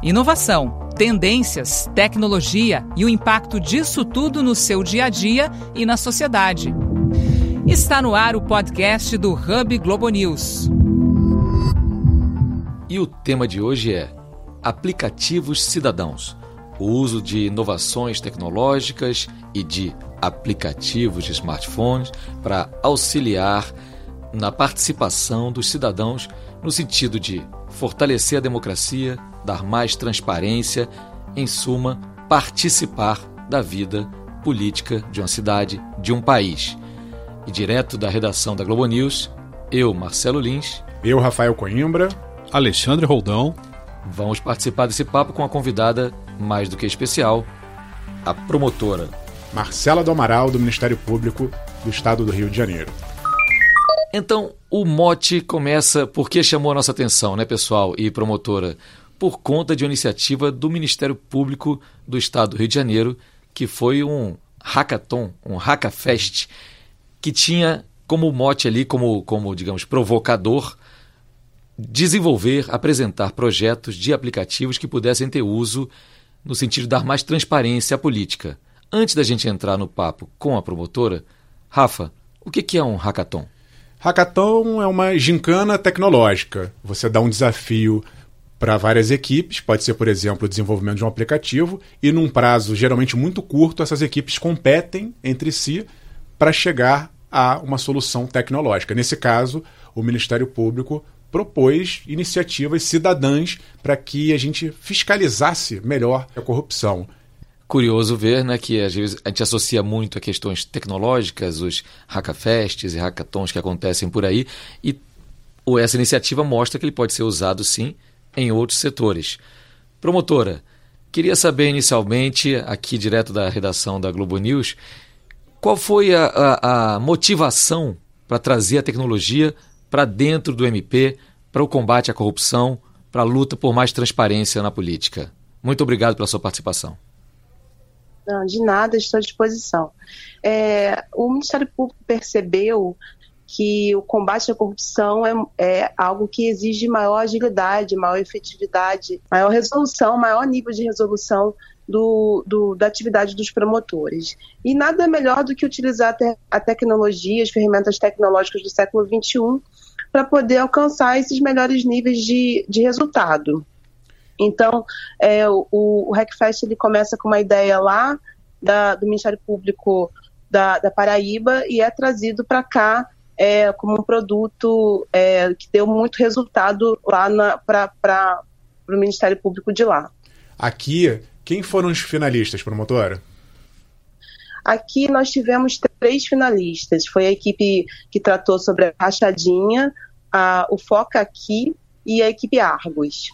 Inovação, tendências, tecnologia e o impacto disso tudo no seu dia a dia e na sociedade. Está no ar o podcast do Hub Globo News. E o tema de hoje é Aplicativos Cidadãos. O uso de inovações tecnológicas e de aplicativos de smartphones para auxiliar na participação dos cidadãos no sentido de fortalecer a democracia, dar mais transparência, em suma, participar da vida política de uma cidade, de um país. E direto da redação da Globo News, eu, Marcelo Lins. Eu, Rafael Coimbra. Alexandre Roldão. Vamos participar desse papo com a convidada mais do que especial, a promotora Marcela do Amaral, do Ministério Público do Estado do Rio de Janeiro. Então, o mote começa porque chamou a nossa atenção, né, pessoal e promotora? Por conta de uma iniciativa do Ministério Público do Estado do Rio de Janeiro, que foi um hackathon, um hackafest, que tinha como mote ali, como, como digamos, provocador, desenvolver, apresentar projetos de aplicativos que pudessem ter uso no sentido de dar mais transparência à política. Antes da gente entrar no papo com a promotora, Rafa, o que é um hackathon? Hackathon é uma gincana tecnológica. Você dá um desafio para várias equipes, pode ser, por exemplo, o desenvolvimento de um aplicativo, e num prazo geralmente muito curto, essas equipes competem entre si para chegar a uma solução tecnológica. Nesse caso, o Ministério Público propôs iniciativas cidadãs para que a gente fiscalizasse melhor a corrupção. Curioso ver né, que às vezes a gente associa muito a questões tecnológicas, os hackafests e hackathons que acontecem por aí, e essa iniciativa mostra que ele pode ser usado sim em outros setores. Promotora, queria saber inicialmente, aqui direto da redação da Globo News, qual foi a, a, a motivação para trazer a tecnologia para dentro do MP, para o combate à corrupção, para a luta por mais transparência na política? Muito obrigado pela sua participação. Não, de nada, estou à disposição. É, o Ministério Público percebeu que o combate à corrupção é, é, algo que exige maior agilidade, maior efetividade, maior resolução, maior nível de resolução do, do, da atividade dos promotores. E nada melhor do que utilizar te, a tecnologia, as ferramentas tecnológicas do século XXI, para poder alcançar esses melhores níveis de, de resultado. Então, é, o, o Hackfest ele começa com uma ideia lá da, do Ministério Público da, da Paraíba e é trazido para cá é, como um produto é, que deu muito resultado lá para o Ministério Público de lá. Aqui, quem foram os finalistas, promotora? Aqui nós tivemos três finalistas. Foi a equipe que tratou sobre a rachadinha, a, o Foca Aqui e a equipe Argos.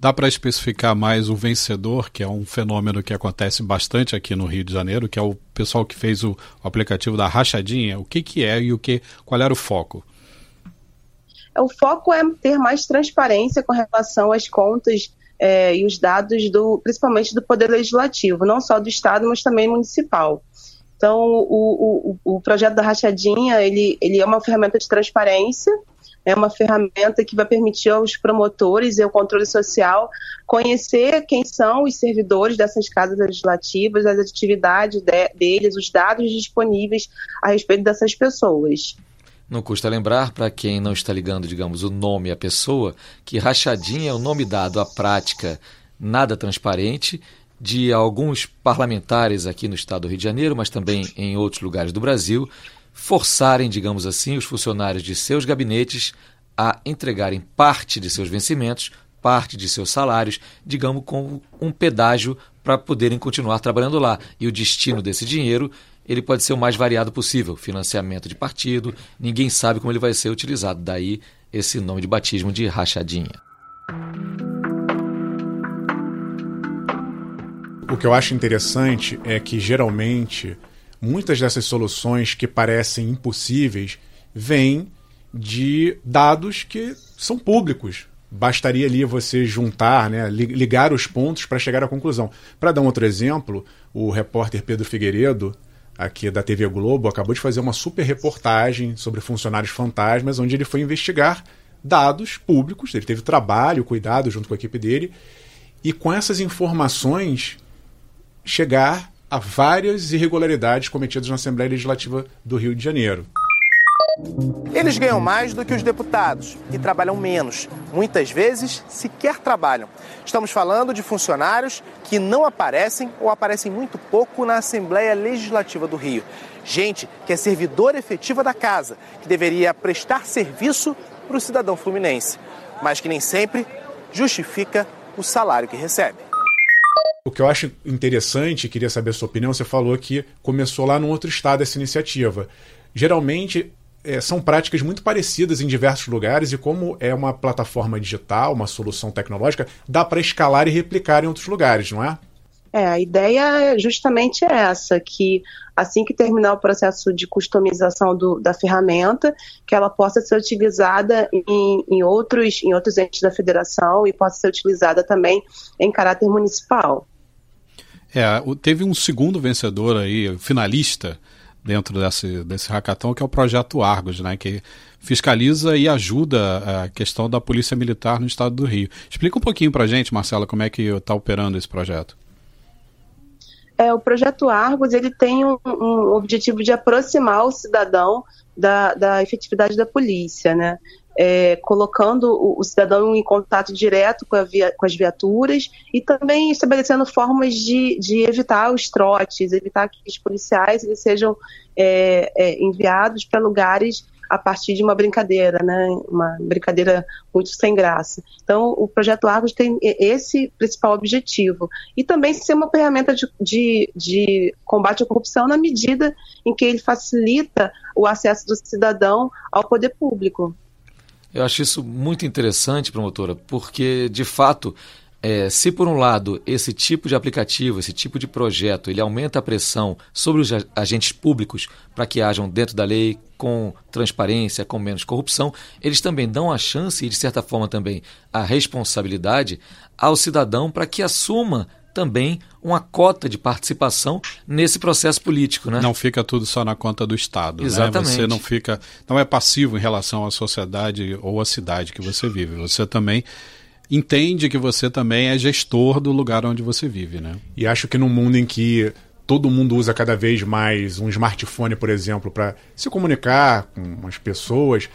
Dá para especificar mais o vencedor, que é um fenômeno que acontece bastante aqui no Rio de Janeiro, que é o pessoal que fez o, aplicativo da rachadinha. O que, que é e o que, qual era o foco? O foco é ter mais transparência com relação às contas é, e os dados do, principalmente do poder legislativo, não só do estado, mas também municipal. Então, o, o, o projeto da rachadinha ele, ele é uma ferramenta de transparência é uma ferramenta que vai permitir aos promotores e ao controle social conhecer quem são os servidores dessas casas legislativas, as atividades de, deles, os dados disponíveis a respeito dessas pessoas. Não custa lembrar, para quem não está ligando, digamos, o nome à pessoa, que rachadinha é o nome dado à prática nada transparente de alguns parlamentares aqui no estado do Rio de Janeiro, mas também em outros lugares do Brasil, forçarem, digamos assim, os funcionários de seus gabinetes a entregarem parte de seus vencimentos, parte de seus salários, digamos, com um pedágio para poderem continuar trabalhando lá. E o destino desse dinheiro ele pode ser o mais variado possível, financiamento de partido, ninguém sabe como ele vai ser utilizado. Daí esse nome de batismo de rachadinha. O que eu acho interessante é que geralmente muitas dessas soluções que parecem impossíveis vêm de dados que são públicos. Bastaria ali você juntar, né, ligar os pontos para chegar à conclusão. Para dar um outro exemplo, o repórter Pedro Figueiredo, aqui da TV Globo, acabou de fazer uma super reportagem sobre funcionários fantasmas, onde ele foi investigar dados públicos. Ele teve trabalho, cuidado junto com a equipe dele, e com essas informações chegar a várias irregularidades cometidas na Assembleia Legislativa do Rio de Janeiro. Eles ganham mais do que os deputados e trabalham menos. Muitas vezes sequer trabalham. Estamos falando de funcionários que não aparecem ou aparecem muito pouco na Assembleia Legislativa do Rio. Gente que é servidor efetiva da casa, que deveria prestar serviço para o cidadão fluminense, mas que nem sempre justifica o salário que recebe. O que eu acho interessante, queria saber a sua opinião, você falou que começou lá num outro estado essa iniciativa. Geralmente é, são práticas muito parecidas em diversos lugares e como é uma plataforma digital, uma solução tecnológica, dá para escalar e replicar em outros lugares, não é? É, a ideia é justamente essa, que assim que terminar o processo de customização do, da ferramenta, que ela possa ser utilizada em, em, outros, em outros entes da federação e possa ser utilizada também em caráter municipal. É, teve um segundo vencedor aí, finalista, dentro desse, desse hackathon, que é o projeto Argos, né, que fiscaliza e ajuda a questão da polícia militar no estado do Rio. Explica um pouquinho para gente, Marcela, como é que está operando esse projeto. É, o projeto Argos ele tem um, um objetivo de aproximar o cidadão da, da efetividade da polícia, né? É, colocando o, o, cidadão em contato direto com, via, com, as viaturas e também estabelecendo formas de, de, evitar os trotes, evitar que os policiais eles sejam é, é, enviados para lugares a partir de uma brincadeira, né? Uma brincadeira muito sem graça. Então, o projeto Argos tem esse principal objetivo e também ser uma ferramenta de, de, de combate à corrupção na medida em que ele facilita o acesso do cidadão ao poder público. Eu acho isso muito interessante, promotora, porque de fato é, se por um lado esse tipo de aplicativo, esse tipo de projeto, ele aumenta a pressão sobre os agentes públicos para que hajam dentro da lei com transparência, com menos corrupção, eles também dão a chance e de certa forma também a responsabilidade ao cidadão para que assuma também uma cota de participação nesse processo político, né? Não fica tudo só na conta do Estado, Exatamente. Né? Você não fica, não é passivo em relação à sociedade ou à cidade que você vive. Você também entende que você também é gestor do lugar onde você vive, né? E acho que num mundo em que todo mundo usa cada vez mais um smartphone, por exemplo, para se comunicar com as pessoas,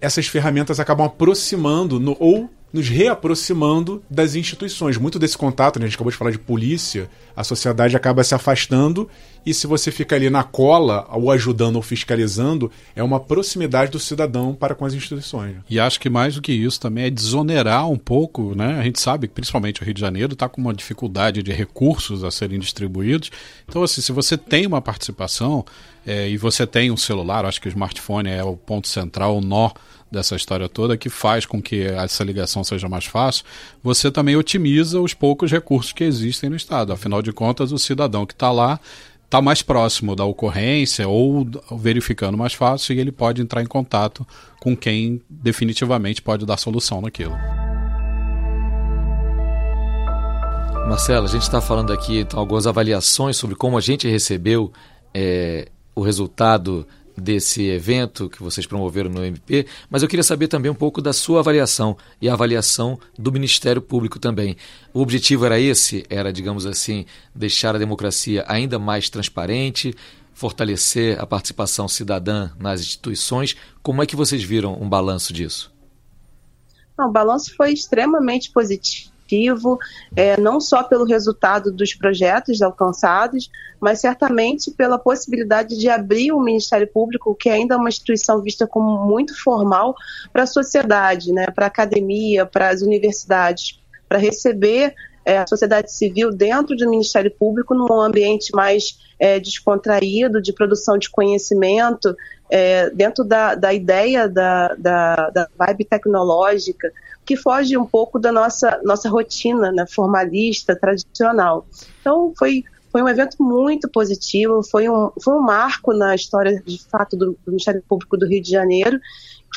essas ferramentas acabam aproximando no, ou nos reaproximando das instituições. Muito desse contato, né, a gente acabou de falar de polícia, a sociedade acaba se afastando e se você fica ali na cola, ou ajudando ou fiscalizando, é uma proximidade do cidadão para com as instituições. E acho que mais do que isso também é desonerar um pouco, né? A gente sabe que principalmente o Rio de Janeiro está com uma dificuldade de recursos a serem distribuídos. Então, assim, se você tem uma participação é, e você tem um celular, acho que o smartphone é o ponto central, o nó dessa história toda que faz com que essa ligação seja mais fácil, você também otimiza os poucos recursos que existem no Estado. Afinal de contas, o cidadão que está lá está mais próximo da ocorrência ou verificando mais fácil e ele pode entrar em contato com quem definitivamente pode dar solução naquilo. Marcelo, a gente está falando aqui então, algumas avaliações sobre como a gente recebeu é, o resultado desse evento que vocês promoveram no MP, mas eu queria saber também um pouco da sua avaliação e a avaliação do Ministério Público também. O objetivo era esse, era, digamos assim, deixar a democracia ainda mais transparente, fortalecer a participação cidadã nas instituições. Como é que vocês viram um balanço disso? Não, o balanço foi extremamente positivo positivo, é, não só pelo resultado dos projetos alcançados, mas certamente pela possibilidade de abrir o Ministério Público, que ainda é uma instituição vista como muito formal, para a sociedade, né, para a academia, para as universidades, para receber é, a sociedade civil dentro do Ministério Público num ambiente mais é, descontraído, de produção de conhecimento, é, dentro da, da ideia da, da, da vibe tecnológica, que foge um pouco da nossa, nossa rotina né, formalista, tradicional. Então, foi, foi um evento muito positivo, foi um, foi um marco na história, de fato, do, Ministério Público do Rio de Janeiro,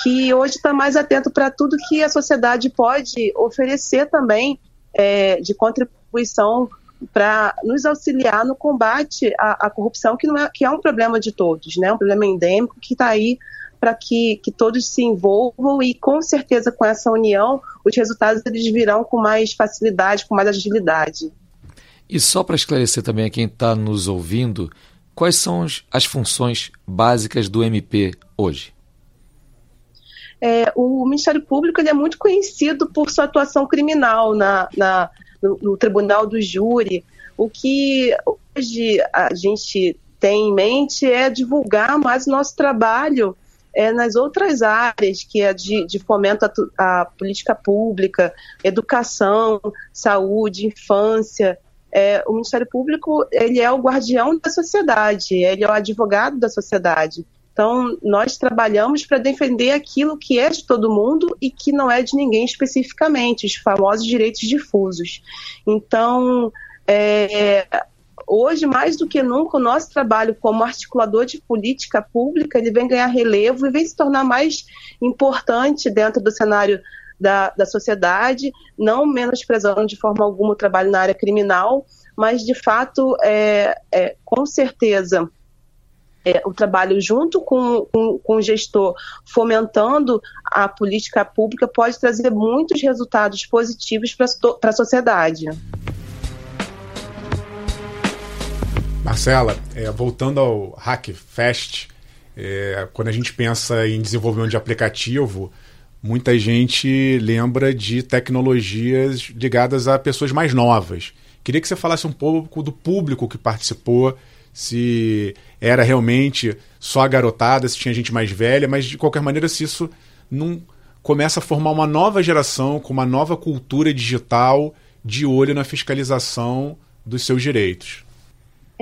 que hoje está mais atento para tudo que a sociedade pode oferecer também é, de contribuição para nos auxiliar no combate à, à, corrupção, que, não é, que é um problema de todos, né? um problema endêmico que está aí para que, que todos se envolvam e, com certeza, com essa união, os resultados eles virão com mais facilidade, com mais agilidade. E só para esclarecer também a quem está nos ouvindo, quais são as funções básicas do MP hoje? É, o Ministério Público ele é muito conhecido por sua atuação criminal na, na no, no Tribunal do Júri. O que hoje a gente tem em mente é divulgar mais o nosso trabalho é, nas outras áreas, que é de, de fomento à, à, política pública, educação, saúde, infância. É, o Ministério Público ele é o guardião da sociedade, ele é o advogado da sociedade. Então, nós trabalhamos para defender aquilo que é de todo mundo e que não é de ninguém especificamente, os famosos direitos difusos. Então, é, hoje, mais do que nunca, o nosso trabalho como articulador de política pública ele vem ganhar relevo e vem se tornar mais importante dentro do cenário da, da sociedade, não menosprezando de forma alguma o trabalho na área criminal, mas, de fato, é, é com certeza, é, o trabalho junto com, com, com, o gestor, fomentando a política pública, pode trazer muitos resultados positivos para a sociedade. Marcela, é, voltando ao Hackfest, é, quando a gente pensa em desenvolvimento de aplicativo, muita gente lembra de tecnologias ligadas a pessoas mais novas. Queria que você falasse um pouco do público que participou, se era realmente só a garotada, se tinha gente mais velha, mas de qualquer maneira, se isso não começa a formar uma nova geração com uma nova cultura digital de olho na fiscalização dos seus direitos.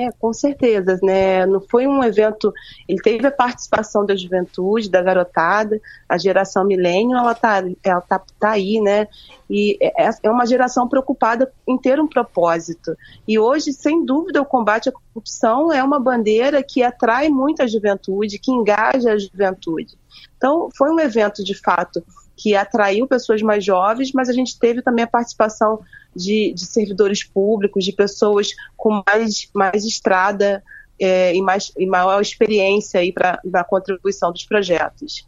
É, com certeza, né? Não foi um evento. Ele teve a participação da juventude, da garotada, a geração milênio, ela tá, ela tá, tá aí, né? E é, é, é uma geração preocupada em ter um propósito. E hoje, sem dúvida, o combate à corrupção é uma bandeira que atrai muita juventude, que engaja a juventude. Então, foi um evento de fato que atraiu pessoas mais jovens, mas a gente teve também a participação de, de servidores públicos, de pessoas com mais, mais estrada é, e, mais, e maior experiência para a contribuição dos projetos.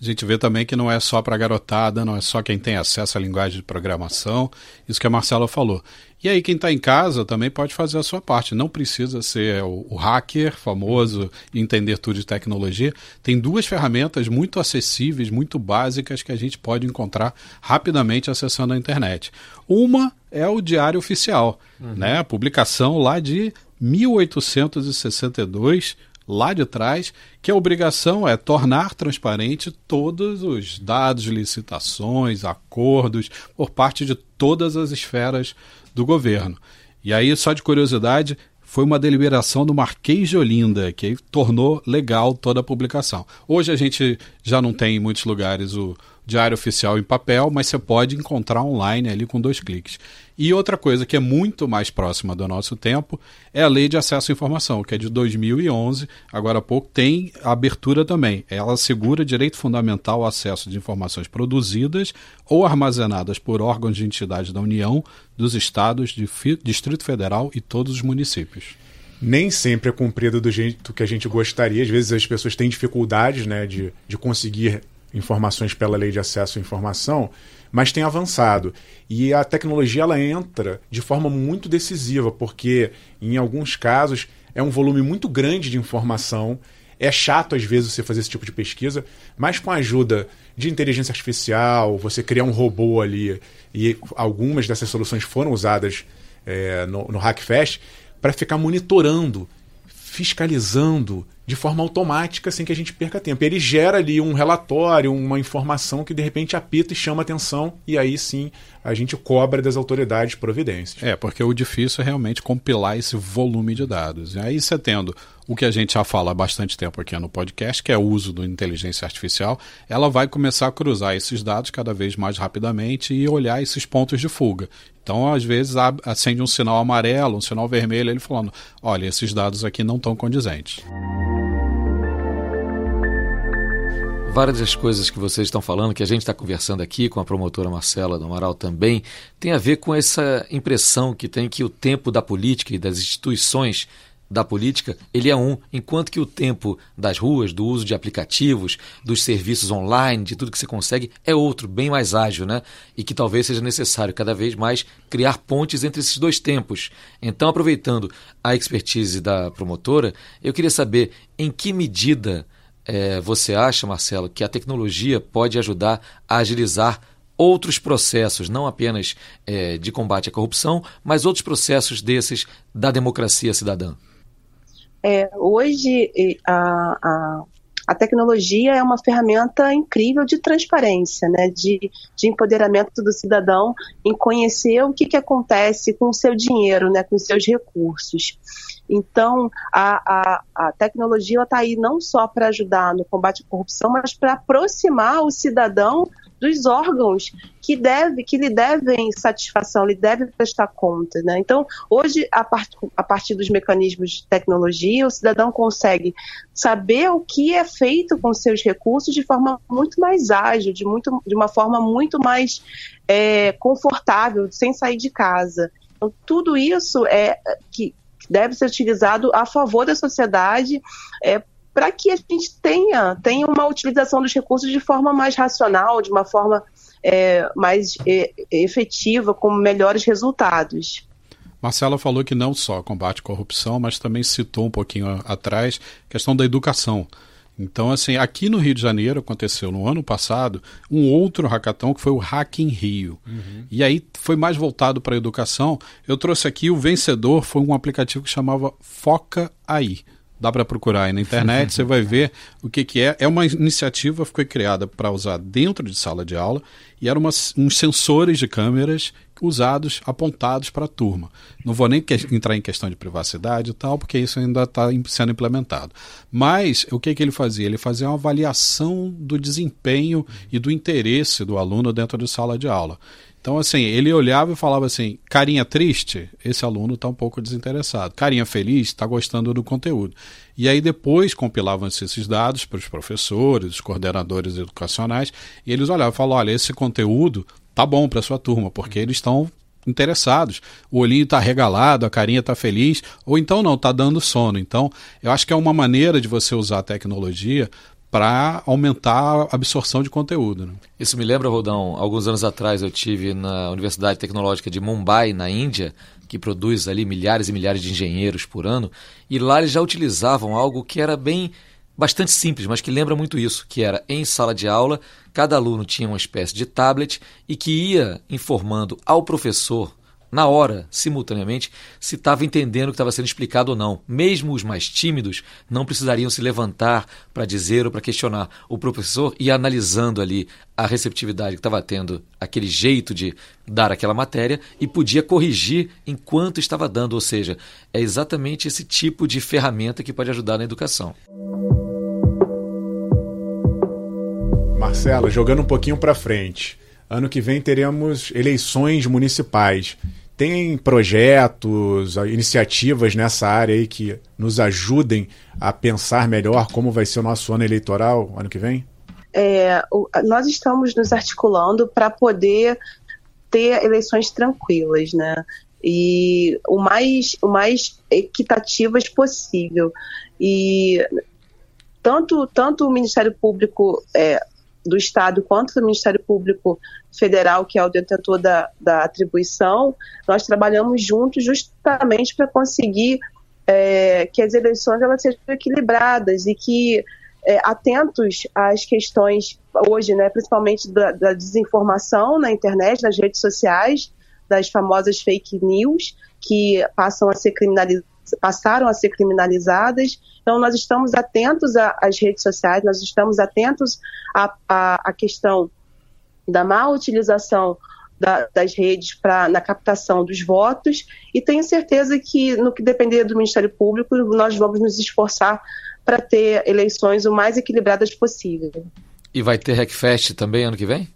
A gente vê também que não é só para garotada, não é só quem tem acesso à linguagem de programação, isso que a Marcela falou. E aí quem está em casa também pode fazer a sua parte, não precisa ser o, o hacker famoso e entender tudo de tecnologia. Tem duas ferramentas muito acessíveis, muito básicas que a gente pode encontrar rapidamente acessando a internet. Uma é o Diário Oficial, uhum. né? A publicação lá de 1862 lá de trás, que a obrigação é tornar transparente todos os dados, licitações, acordos por parte de todas as esferas do governo. E aí, só de curiosidade, foi uma deliberação do Marquês de Olinda, que tornou legal toda a publicação. Hoje a gente já não tem em muitos lugares o diário oficial em papel, mas você pode encontrar online ali com dois cliques. E outra coisa que é muito mais próxima do nosso tempo é a Lei de Acesso à Informação, que é de 2011, agora há pouco, tem abertura também. Ela assegura direito fundamental ao acesso de informações produzidas ou armazenadas por órgãos de entidades da União, dos estados, de Distrito Federal e todos os municípios nem sempre é cumprida do jeito que a gente gostaria. Às vezes as pessoas têm dificuldades né, de, de conseguir informações pela lei de acesso à informação, mas tem avançado. E a tecnologia ela entra de forma muito decisiva, porque em alguns casos é um volume muito grande de informação. É chato às vezes você fazer esse tipo de pesquisa, mas com a ajuda de inteligência artificial, você criar um robô ali, e algumas dessas soluções foram usadas é, no, no Hackfest, para ficar monitorando, fiscalizando de forma automática sem que a gente perca tempo. Ele gera ali um relatório, uma informação que de repente apita e chama atenção, e aí sim a gente cobra das autoridades providências. É, porque o difícil é realmente compilar esse volume de dados. E aí você tendo o que a gente já fala há bastante tempo aqui no podcast, que é o uso da inteligência artificial, ela vai começar a cruzar esses dados cada vez mais rapidamente e olhar esses pontos de fuga. Então, às vezes, acende um sinal amarelo, um sinal vermelho, ele falando: olha, esses dados aqui não estão condizentes. Várias das coisas que vocês estão falando, que a gente está conversando aqui com a promotora Marcela do Amaral também, tem a ver com essa impressão que tem que o tempo da política e das instituições da política, ele é um, enquanto que o tempo das ruas, do uso de aplicativos, dos serviços online, de tudo que você consegue, é outro, bem mais ágil, né? E que talvez seja necessário cada vez mais criar pontes entre esses dois tempos. Então, aproveitando a expertise da promotora, eu queria saber em que medida é, você acha, Marcelo, que a tecnologia pode ajudar a agilizar outros processos, não apenas é, de combate à corrupção, mas outros processos desses da democracia cidadã? É, hoje, a, a, a, tecnologia é uma ferramenta incrível de transparência, né, de, de empoderamento do cidadão em conhecer o que, que acontece com o seu dinheiro, né, com os seus recursos. Então, a, a, a tecnologia está aí não só para ajudar no combate à corrupção, mas para aproximar o cidadão dos órgãos que deve, que lhe devem satisfação, lhe devem prestar conta. Né? Então, hoje, a, part, a partir dos mecanismos de tecnologia, o cidadão consegue saber o que é feito com seus recursos de forma muito mais ágil, de, muito, de uma forma muito mais é, confortável, sem sair de casa. Então, tudo isso é que deve ser utilizado a favor da sociedade é, para que a gente tenha, tenha uma utilização dos recursos de forma mais racional, de uma forma é, mais é, efetiva, com melhores resultados. Marcela falou que não só combate à corrupção, mas também citou um pouquinho atrás a questão da educação. Então, assim, aqui no Rio de Janeiro aconteceu no ano passado um outro hackathon que foi o Hack in Rio. Uhum. E aí foi mais voltado para a educação. Eu trouxe aqui o vencedor, foi um aplicativo que chamava Foca Aí. Dá para procurar aí na internet, você vai ver o que, que é. É uma iniciativa que foi criada para usar dentro de sala de aula e eram umas, uns sensores de câmeras usados, apontados para a turma. Não vou nem entrar em questão de privacidade e tal, porque isso ainda está sendo implementado. Mas o que, que ele fazia? Ele fazia uma avaliação do desempenho e do interesse do aluno dentro de sala de aula. Então, assim, ele olhava e falava assim: carinha triste, esse aluno está um pouco desinteressado. Carinha feliz, está gostando do conteúdo. E aí depois compilavam-se esses dados para os professores, os coordenadores educacionais, e eles olhavam e falavam: olha, esse conteúdo tá bom para sua turma, porque eles estão interessados. O olhinho está regalado, a carinha está feliz, ou então não, está dando sono. Então, eu acho que é uma maneira de você usar a tecnologia para aumentar a absorção de conteúdo. Né? Isso me lembra, Rodão, alguns anos atrás eu tive na Universidade Tecnológica de Mumbai, na Índia, que produz ali milhares e milhares de engenheiros por ano, e lá eles já utilizavam algo que era bem bastante simples, mas que lembra muito isso, que era em sala de aula, cada aluno tinha uma espécie de tablet e que ia informando ao professor na hora, simultaneamente, se estava entendendo o que estava sendo explicado ou não. Mesmo os mais tímidos não precisariam se levantar para dizer ou para questionar. O professor ia analisando ali a receptividade que estava tendo, aquele jeito de dar aquela matéria e podia corrigir enquanto estava dando. Ou seja, é exatamente esse tipo de ferramenta que pode ajudar na educação. Marcela, jogando um pouquinho para frente. Ano que vem teremos eleições municipais. Tem projetos, iniciativas nessa área aí que nos ajudem a pensar melhor como vai ser o nosso ano eleitoral ano que vem? É, nós estamos nos articulando para poder ter eleições tranquilas, né? E o mais, o mais equitativas possível. E tanto, tanto o Ministério Público é, do Estado quanto do Ministério Público Federal, que é o detentor da, da atribuição, nós trabalhamos juntos justamente para conseguir é, que as eleições elas sejam equilibradas e que é, atentos às questões hoje, né, principalmente da, da desinformação na internet, nas redes sociais, das famosas fake news que passam a ser criminalizadas passaram a ser criminalizadas. Então, nós estamos atentos às redes sociais, nós estamos atentos à, à, à questão da má utilização da, das redes pra, na captação dos votos e tenho certeza que, no que depender do Ministério Público, nós vamos nos esforçar para ter eleições o mais equilibradas possível. E vai ter Hackfest também ano que vem?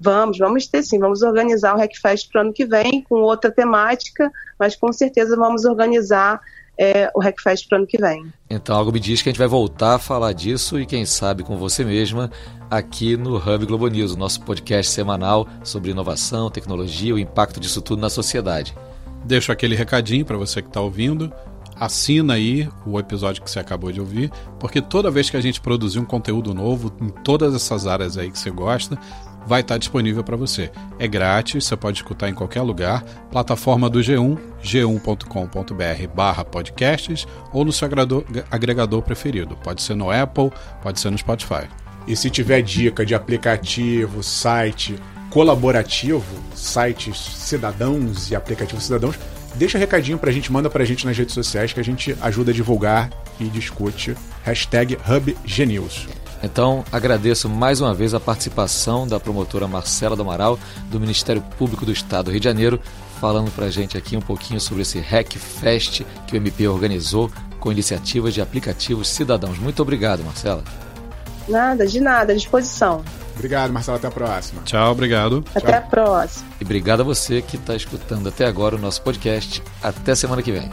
Vamos, vamos ter sim. Vamos organizar o Hackfest para o ano que vem com outra temática, mas com certeza vamos organizar é, o Hackfest para o ano que vem. Então, algo me diz que a gente vai voltar a falar disso e, quem sabe, com você mesma, aqui no Hub Globo News, o nosso podcast semanal sobre inovação, tecnologia, o impacto disso tudo na sociedade. Deixo aquele recadinho para você que está ouvindo. assina aí o episódio que você acabou de ouvir, porque toda vez que a gente produzir um conteúdo novo em todas essas áreas aí que você gosta, vai estar disponível para você. É grátis, você pode escutar em qualquer lugar. Plataforma do G1, g1.com.br podcasts ou no seu agregador, preferido. Pode ser no Apple, pode ser no Spotify. E se tiver dica de aplicativo, site colaborativo, sites cidadãos e aplicativos cidadãos, deixa recadinho pra gente, manda pra gente nas redes sociais que a gente ajuda a divulgar e discute. Hashtag HubGenews. Então, agradeço mais uma vez a participação da promotora Marcela do Amaral, do Ministério Público do Estado do Rio de Janeiro, falando para a gente aqui um pouquinho sobre esse Hack Fest que o MP organizou com iniciativas de aplicativos cidadãos. Muito obrigado, Marcela. Nada, de nada, à disposição. Obrigado, Marcelo. Até a próxima. Tchau, obrigado. Até Tchau. a próxima. E obrigado a você que está escutando até agora o nosso podcast. Até semana que vem.